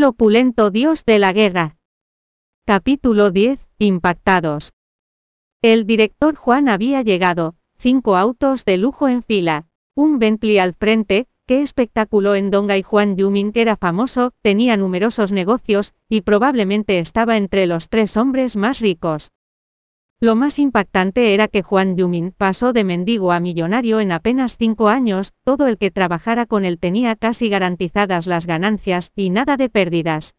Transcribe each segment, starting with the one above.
El opulento dios de la guerra. Capítulo 10. Impactados. El director Juan había llegado, cinco autos de lujo en fila, un Bentley al frente, qué espectáculo en Donga y Juan Yumin era famoso, tenía numerosos negocios, y probablemente estaba entre los tres hombres más ricos. Lo más impactante era que Juan Yumin pasó de mendigo a millonario en apenas cinco años, todo el que trabajara con él tenía casi garantizadas las ganancias, y nada de pérdidas.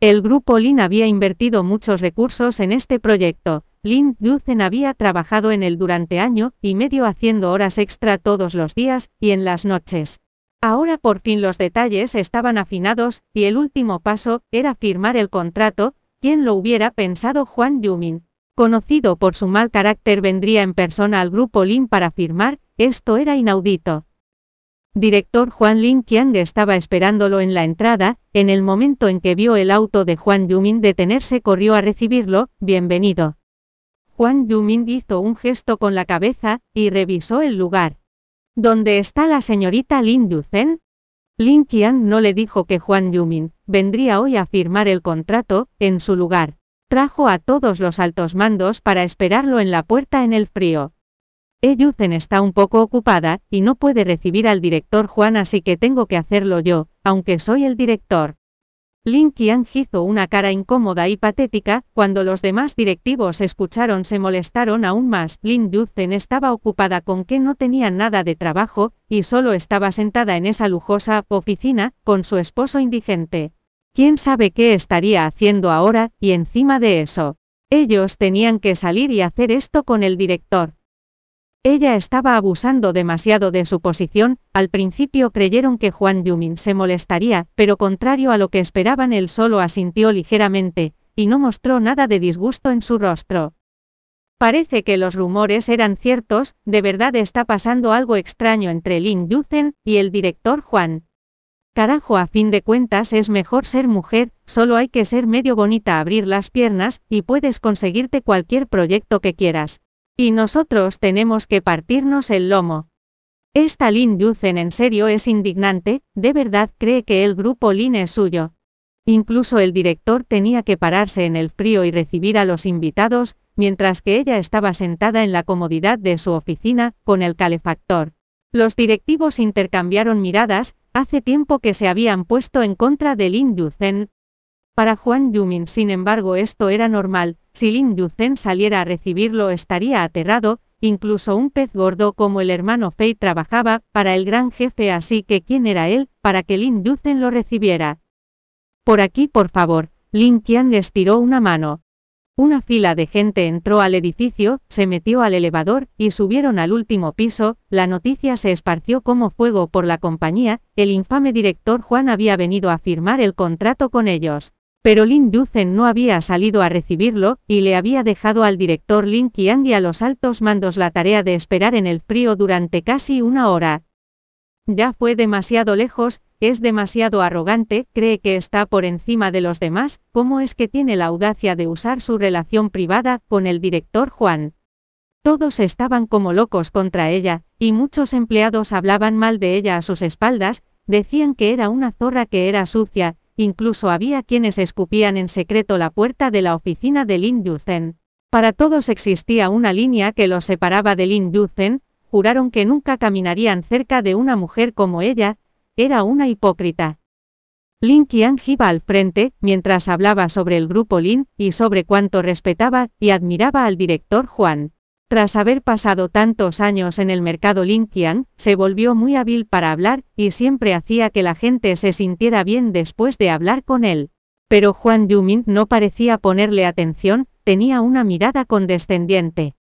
El grupo Lin había invertido muchos recursos en este proyecto. Lin Yuzen había trabajado en él durante año y medio haciendo horas extra todos los días y en las noches. Ahora por fin los detalles estaban afinados, y el último paso era firmar el contrato, quien lo hubiera pensado Juan Yumin. Conocido por su mal carácter vendría en persona al grupo Lin para firmar, esto era inaudito. Director Juan Lin Qiang estaba esperándolo en la entrada, en el momento en que vio el auto de Juan Yumin detenerse corrió a recibirlo, bienvenido. Juan Yumin hizo un gesto con la cabeza, y revisó el lugar. ¿Dónde está la señorita Lin Yuzen? Lin Qiang no le dijo que Juan Yumin vendría hoy a firmar el contrato, en su lugar. Trajo a todos los altos mandos para esperarlo en la puerta en el frío. Eyuzen está un poco ocupada, y no puede recibir al director Juan así que tengo que hacerlo yo, aunque soy el director. Lin Qian hizo una cara incómoda y patética, cuando los demás directivos escucharon se molestaron aún más. Lin Yuzen estaba ocupada con que no tenía nada de trabajo, y solo estaba sentada en esa lujosa oficina, con su esposo indigente. ¿Quién sabe qué estaría haciendo ahora? Y encima de eso, ellos tenían que salir y hacer esto con el director. Ella estaba abusando demasiado de su posición, al principio creyeron que Juan Yumin se molestaría, pero contrario a lo que esperaban él solo asintió ligeramente, y no mostró nada de disgusto en su rostro. Parece que los rumores eran ciertos, de verdad está pasando algo extraño entre Lin Yuzen y el director Juan. Carajo, a fin de cuentas es mejor ser mujer, solo hay que ser medio bonita, abrir las piernas, y puedes conseguirte cualquier proyecto que quieras. Y nosotros tenemos que partirnos el lomo. Esta Lin Yuzen en serio es indignante, de verdad cree que el grupo Lin es suyo. Incluso el director tenía que pararse en el frío y recibir a los invitados, mientras que ella estaba sentada en la comodidad de su oficina, con el calefactor. Los directivos intercambiaron miradas, hace tiempo que se habían puesto en contra de Lin Yuzen. Para Juan Yumin, sin embargo, esto era normal, si Lin Yuzen saliera a recibirlo estaría aterrado, incluso un pez gordo como el hermano Fei trabajaba para el gran jefe, así que ¿quién era él, para que Lin Yuzen lo recibiera? Por aquí, por favor, Lin Qian estiró una mano. Una fila de gente entró al edificio, se metió al elevador, y subieron al último piso, la noticia se esparció como fuego por la compañía, el infame director Juan había venido a firmar el contrato con ellos. Pero Lin Yuzen no había salido a recibirlo, y le había dejado al director Lin Qiang y a los altos mandos la tarea de esperar en el frío durante casi una hora. Ya fue demasiado lejos, es demasiado arrogante, cree que está por encima de los demás, ¿cómo es que tiene la audacia de usar su relación privada con el director Juan? Todos estaban como locos contra ella, y muchos empleados hablaban mal de ella a sus espaldas, decían que era una zorra que era sucia, incluso había quienes escupían en secreto la puerta de la oficina de Lin. Para todos existía una línea que los separaba de Lin juraron que nunca caminarían cerca de una mujer como ella, era una hipócrita. Lin Qian iba al frente, mientras hablaba sobre el grupo Lin, y sobre cuánto respetaba y admiraba al director Juan. Tras haber pasado tantos años en el mercado Lin Qian, se volvió muy hábil para hablar, y siempre hacía que la gente se sintiera bien después de hablar con él. Pero Juan Yumin no parecía ponerle atención, tenía una mirada condescendiente.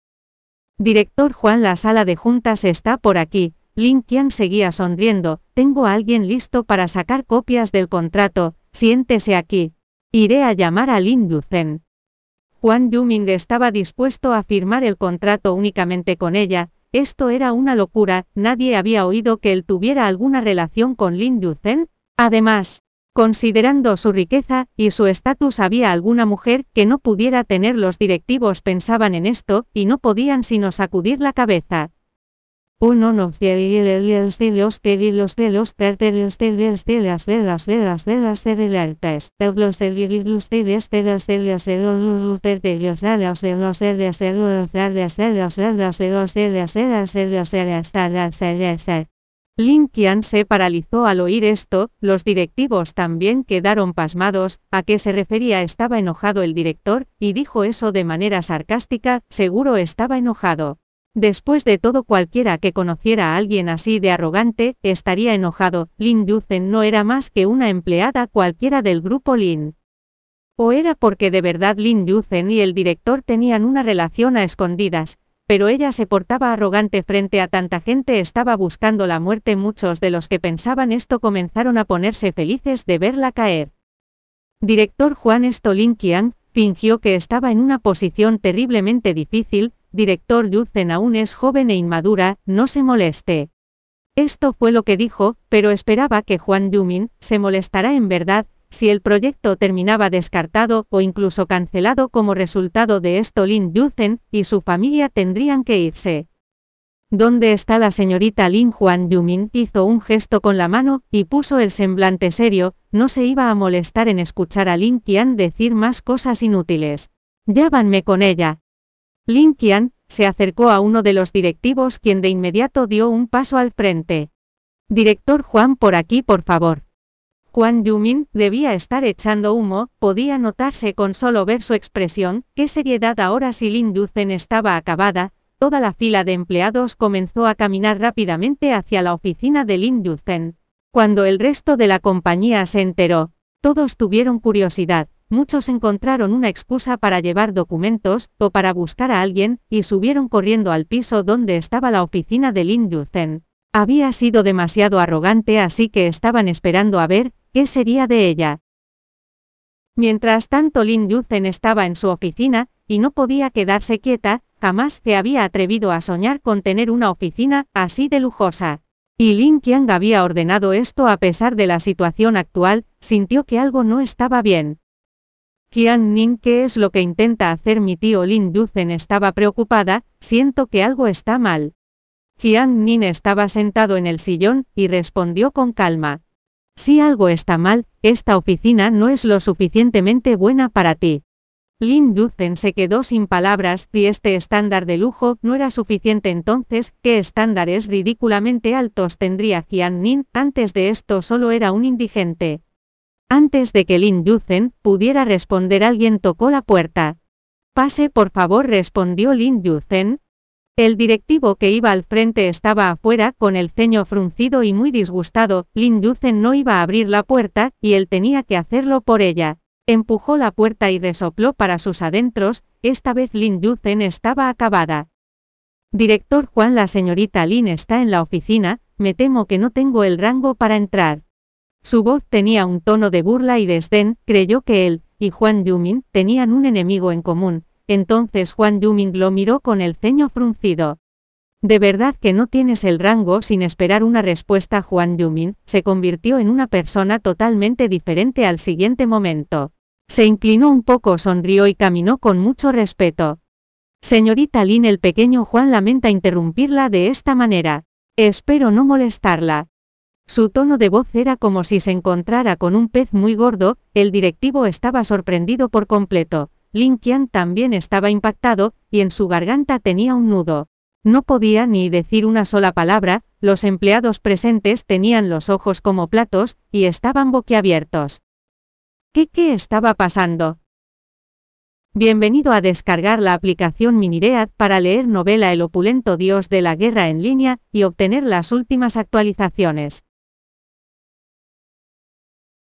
Director Juan, la sala de juntas está por aquí. Lin Qian seguía sonriendo, tengo a alguien listo para sacar copias del contrato, siéntese aquí. Iré a llamar a Lin Yuzen. Juan Yuming estaba dispuesto a firmar el contrato únicamente con ella, esto era una locura, nadie había oído que él tuviera alguna relación con Lin Yuzen. Además, Considerando su riqueza y su estatus había alguna mujer que no pudiera tener los directivos pensaban en esto, y no podían sino sacudir la cabeza. Lin Qian se paralizó al oír esto, los directivos también quedaron pasmados, a qué se refería estaba enojado el director, y dijo eso de manera sarcástica, seguro estaba enojado. Después de todo cualquiera que conociera a alguien así de arrogante, estaría enojado, Lin Yuzhen no era más que una empleada cualquiera del grupo Lin. O era porque de verdad Lin Yuzhen y el director tenían una relación a escondidas, pero ella se portaba arrogante frente a tanta gente estaba buscando la muerte muchos de los que pensaban esto comenzaron a ponerse felices de verla caer. Director Juan Stolin Qian, fingió que estaba en una posición terriblemente difícil, director Yuzen aún es joven e inmadura, no se moleste. Esto fue lo que dijo, pero esperaba que Juan Yumin se molestara en verdad, si el proyecto terminaba descartado o incluso cancelado como resultado de esto Lin Yuzen y su familia tendrían que irse. ¿Dónde está la señorita Lin Juan Yumin? hizo un gesto con la mano y puso el semblante serio, no se iba a molestar en escuchar a Lin Qian decir más cosas inútiles. Llávanme con ella. Lin Qian se acercó a uno de los directivos quien de inmediato dio un paso al frente. Director Juan por aquí por favor. Juan Yumin debía estar echando humo, podía notarse con solo ver su expresión, qué seriedad ahora si Lin Yuzen estaba acabada, toda la fila de empleados comenzó a caminar rápidamente hacia la oficina de Lin Yuzen. Cuando el resto de la compañía se enteró, todos tuvieron curiosidad, muchos encontraron una excusa para llevar documentos, o para buscar a alguien, y subieron corriendo al piso donde estaba la oficina de Lin Yuzen. Había sido demasiado arrogante así que estaban esperando a ver, ¿Qué sería de ella? Mientras tanto Lin Yuzhen estaba en su oficina, y no podía quedarse quieta, jamás se había atrevido a soñar con tener una oficina así de lujosa. Y Lin Qiang había ordenado esto a pesar de la situación actual, sintió que algo no estaba bien. Qian Nin, ¿qué es lo que intenta hacer mi tío Lin Yuzhen? Estaba preocupada, siento que algo está mal. Qian Nin estaba sentado en el sillón, y respondió con calma. Si algo está mal, esta oficina no es lo suficientemente buena para ti. Lin Yuzhen se quedó sin palabras, si este estándar de lujo no era suficiente entonces, ¿qué estándares ridículamente altos tendría Jian Nin? Antes de esto solo era un indigente. Antes de que Lin Yuzhen pudiera responder alguien tocó la puerta. Pase por favor respondió Lin Yuzhen, el directivo que iba al frente estaba afuera con el ceño fruncido y muy disgustado, Lin Yuzen no iba a abrir la puerta, y él tenía que hacerlo por ella. Empujó la puerta y resopló para sus adentros, esta vez Lin Yuzen estaba acabada. Director Juan, la señorita Lin está en la oficina, me temo que no tengo el rango para entrar. Su voz tenía un tono de burla y desdén, creyó que él, y Juan Yumin, tenían un enemigo en común, entonces Juan Yuming lo miró con el ceño fruncido. De verdad que no tienes el rango sin esperar una respuesta. Juan Yuming se convirtió en una persona totalmente diferente al siguiente momento. Se inclinó un poco, sonrió y caminó con mucho respeto. Señorita Lin, el pequeño Juan lamenta interrumpirla de esta manera. Espero no molestarla. Su tono de voz era como si se encontrara con un pez muy gordo, el directivo estaba sorprendido por completo. Lin Qian también estaba impactado, y en su garganta tenía un nudo. No podía ni decir una sola palabra, los empleados presentes tenían los ojos como platos, y estaban boquiabiertos. ¿Qué qué estaba pasando? Bienvenido a descargar la aplicación Miniread para leer novela El opulento dios de la guerra en línea, y obtener las últimas actualizaciones.